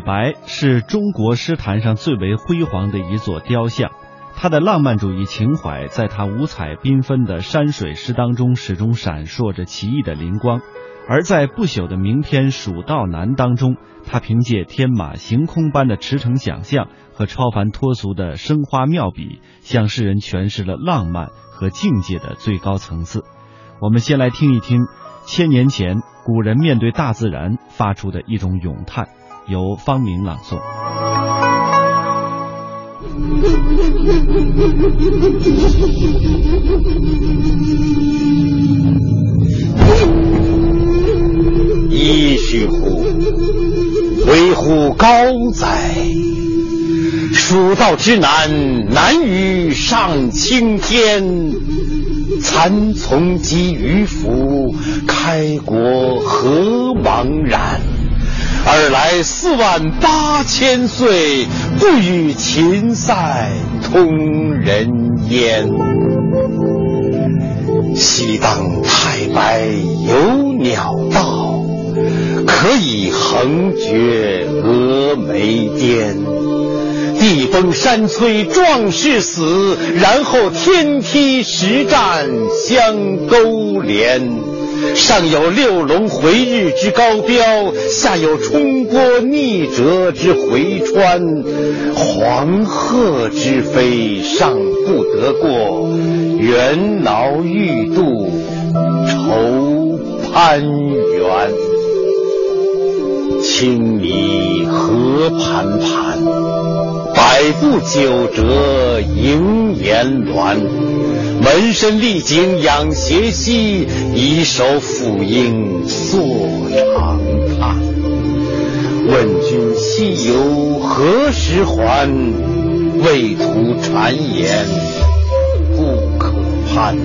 白是中国诗坛上最为辉煌的一座雕像，他的浪漫主义情怀在他五彩缤纷的山水诗当中始终闪烁着奇异的灵光。而在不朽的名篇《蜀道难》当中，他凭借天马行空般的驰骋想象和超凡脱俗的生花妙笔，向世人诠释了浪漫和境界的最高层次。我们先来听一听千年前古人面对大自然发出的一种咏叹，由方明朗诵。噫吁乎！危乎高哉！蜀道之难，难于上青天。蚕丛及鱼凫，开国何茫然！尔来四万八千岁，不与秦塞通人烟。西当太白有鸟道，可以横绝峨眉巅。地崩山摧壮士死，然后天梯石栈相勾连。上有六龙回日之高标，下有冲波逆折之回川。黄鹤之飞尚不得过，猿猱欲度愁攀援。青泥何盘盘，百步九折萦岩峦。门身历井仰斜溪，以手抚膺坐长叹。问君西游何时还？畏途谗言不可攀。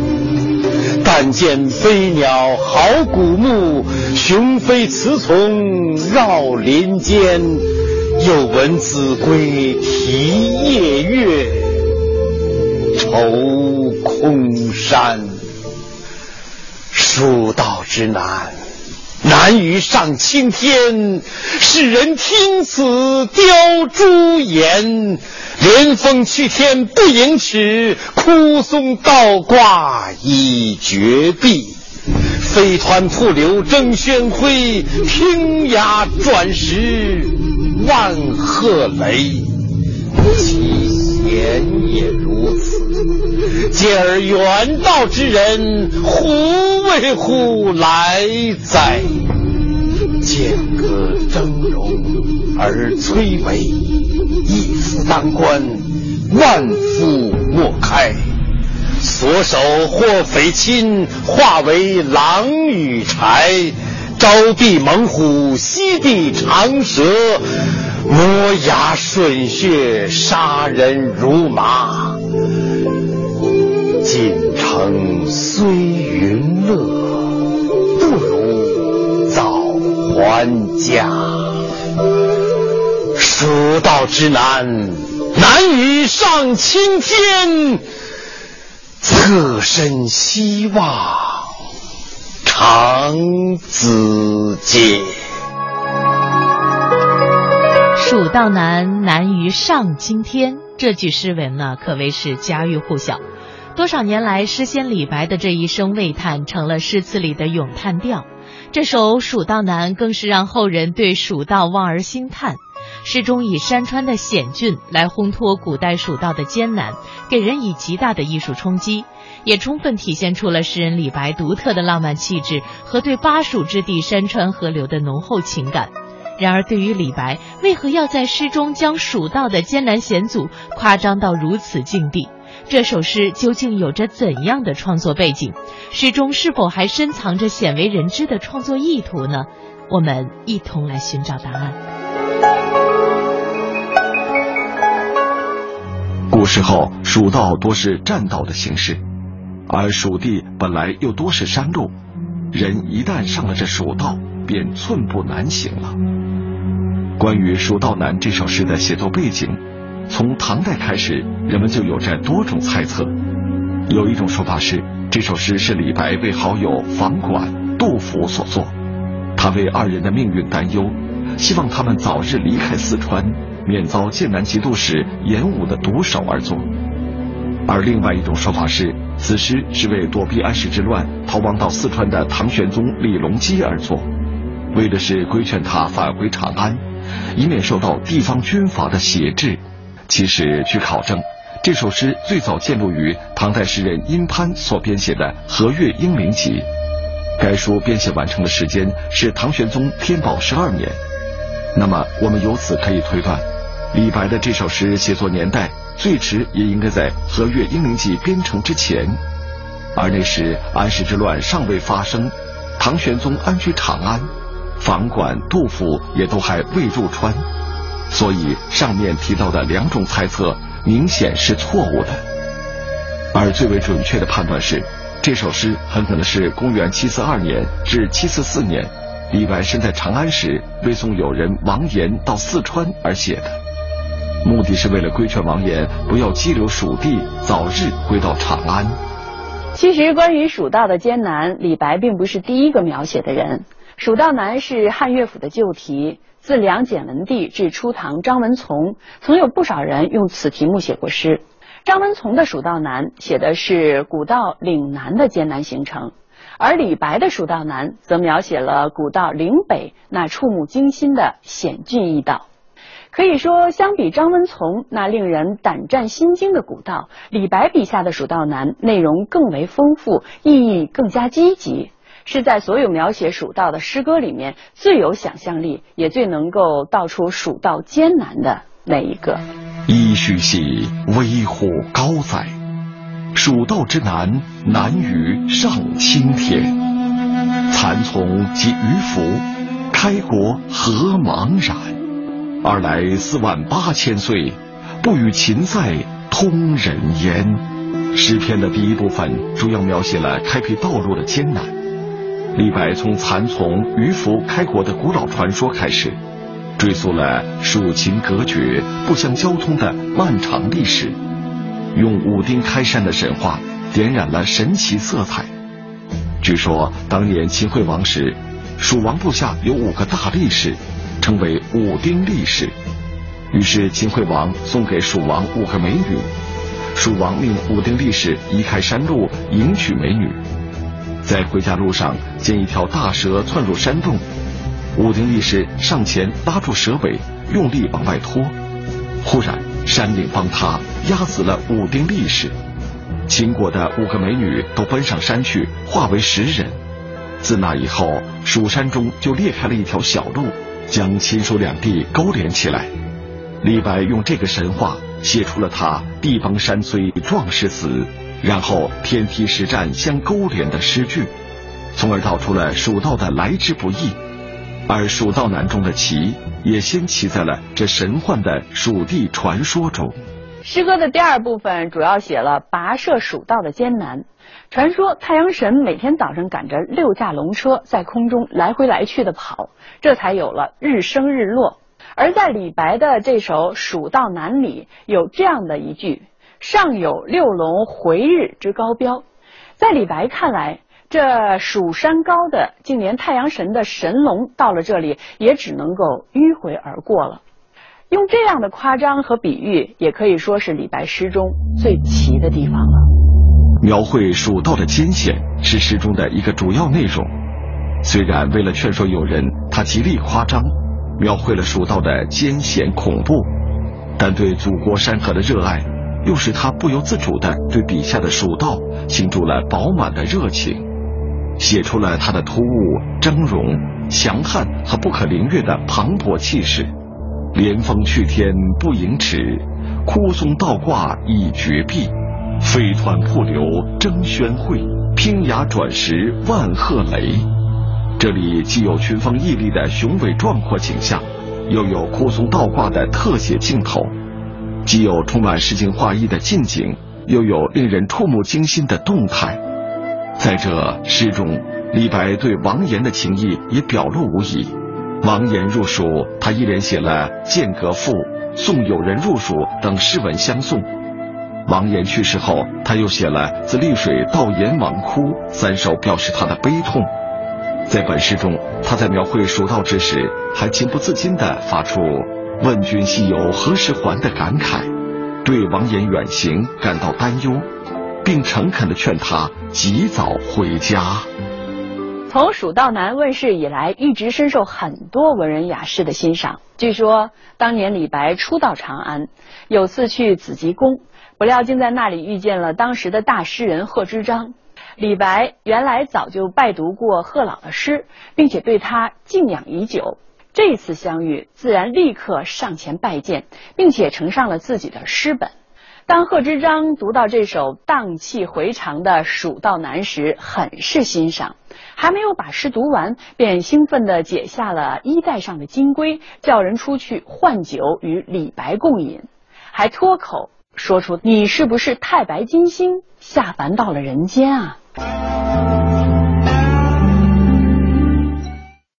但见飞鸟号古木，雄飞雌从绕林间。又闻子规啼夜月，愁。空山，蜀道之难，难于上青天。世人听此凋朱颜，连峰去天不盈尺，枯松倒挂已绝壁。飞湍瀑流争喧哗，平崖转石万壑雷。贤也如此。见而远道之人，胡为乎来哉？剑歌峥嵘而崔嵬，一夫当关，万夫莫开。所守或匪亲，化为狼与豺。招臂猛虎，吸地长蛇，磨牙吮血，杀人如麻。锦城虽云乐，不如早还家。蜀道之难，难于上青天。侧身西望，长子街。蜀道难，难于上青天。这句诗文呢，可谓是家喻户晓。多少年来，诗仙李白的这一声喟叹成了诗词里的咏叹调。这首《蜀道难》更是让后人对蜀道望而兴叹。诗中以山川的险峻来烘托古代蜀道的艰难，给人以极大的艺术冲击，也充分体现出了诗人李白独特的浪漫气质和对巴蜀之地山川河流的浓厚情感。然而，对于李白，为何要在诗中将蜀道的艰难险阻夸张到如此境地？这首诗究竟有着怎样的创作背景？诗中是否还深藏着鲜为人知的创作意图呢？我们一同来寻找答案。古时候，蜀道多是栈道的形式，而蜀地本来又多是山路，人一旦上了这蜀道，便寸步难行了。关于《蜀道难》这首诗的写作背景。从唐代开始，人们就有着多种猜测。有一种说法是，这首诗是李白为好友房管、杜甫所作。他为二人的命运担忧，希望他们早日离开四川，免遭剑南节度使严武的毒手而作。而另外一种说法是，此诗是为躲避安史之乱逃亡到四川的唐玄宗李隆基而作，为的是规劝他返回长安，以免受到地方军阀的挟制。其实，据考证，这首诗最早见录于唐代诗人殷潘所编写的《和岳英灵集》。该书编写完成的时间是唐玄宗天宝十二年。那么，我们由此可以推断，李白的这首诗写作年代最迟也应该在《和岳英灵集》编成之前。而那时安史之乱尚未发生，唐玄宗安居长安，房管、杜甫也都还未入川。所以，上面提到的两种猜测明显是错误的，而最为准确的判断是，这首诗很可能是公元七四二年至七四四年，李白身在长安时背诵友人王岩到四川而写的，目的是为了规劝王岩不要激流蜀地，早日回到长安。其实，关于蜀道的艰难，李白并不是第一个描写的人，《蜀道难》是汉乐府的旧题。自梁简文帝至初唐张文从，曾有不少人用此题目写过诗。张文从的《蜀道难》写的是古道岭南的艰难行程，而李白的《蜀道难》则描写了古道岭北那触目惊心的险峻驿道。可以说，相比张文从那令人胆战心惊的古道，李白笔下的《蜀道难》内容更为丰富，意义更加积极。是在所有描写蜀道的诗歌里面最有想象力，也最能够道出蜀道艰难的那一个。噫吁兮，危乎高哉！蜀道之难，难于上青天。蚕丛及鱼凫，开国何茫然？二来四万八千岁，不与秦塞通人烟。诗篇的第一部分主要描写了开辟道路的艰难。李白从蚕丛、鱼凫开国的古老传说开始，追溯了蜀秦隔绝、不相交通的漫长历史，用武丁开山的神话点染了神奇色彩。据说当年秦惠王时，蜀王部下有五个大力士，称为武丁力士。于是秦惠王送给蜀王五个美女，蜀王命武丁力士移开山路迎娶美女。在回家路上，见一条大蛇窜入山洞，武丁力士上前拉住蛇尾，用力往外拖。忽然，山岭崩塌，压死了武丁力士。秦国的五个美女都奔上山去，化为石人。自那以后，蜀山中就裂开了一条小路，将秦蜀两地勾连起来。李白用这个神话写出了他“地崩山摧，壮士死”。然后天梯石栈相勾连的诗句，从而道出了蜀道的来之不易。而蜀道难中的奇，也先骑在了这神幻的蜀地传说中。诗歌的第二部分主要写了跋涉蜀道的艰难。传说太阳神每天早上赶着六驾龙车在空中来回来去的跑，这才有了日升日落。而在李白的这首《蜀道难》里，有这样的一句。上有六龙回日之高标，在李白看来，这蜀山高的，竟连太阳神的神龙到了这里也只能够迂回而过了。用这样的夸张和比喻，也可以说是李白诗中最奇的地方了。描绘蜀道的艰险是诗中的一个主要内容。虽然为了劝说友人，他极力夸张，描绘了蜀道的艰险恐怖，但对祖国山河的热爱。又使他不由自主地对笔下的蜀道倾注了饱满的热情，写出了他的突兀、峥嵘、强悍和不可凌越的磅礴气势。连峰去天不盈尺，枯松倒挂倚绝壁。飞湍瀑流争喧会，拼崖转石万壑雷。这里既有群峰屹立的雄伟壮阔景象，又有枯松倒挂的特写镜头。既有充满诗情画意的近景，又有令人触目惊心的动态。在这诗中，李白对王岩的情谊也表露无遗。王岩入蜀，他一连写了《剑阁赋》《送友人入蜀》等诗文相送。王岩去世后，他又写了《自丽水到阎王窟》三首，表示他的悲痛。在本诗中，他在描绘蜀道之时，还情不自禁地发出“问君西游何时还”的感慨，对王衍远行感到担忧，并诚恳地劝他及早回家。从《蜀道难》问世以来，一直深受很多文人雅士的欣赏。据说当年李白初到长安，有次去紫极宫，不料竟在那里遇见了当时的大诗人贺知章。李白原来早就拜读过贺老的诗，并且对他敬仰已久。这次相遇，自然立刻上前拜见，并且呈上了自己的诗本。当贺知章读到这首荡气回肠的《蜀道难》时，很是欣赏。还没有把诗读完，便兴奋地解下了衣带上的金龟，叫人出去换酒与李白共饮，还脱口说出：“你是不是太白金星下凡到了人间啊？”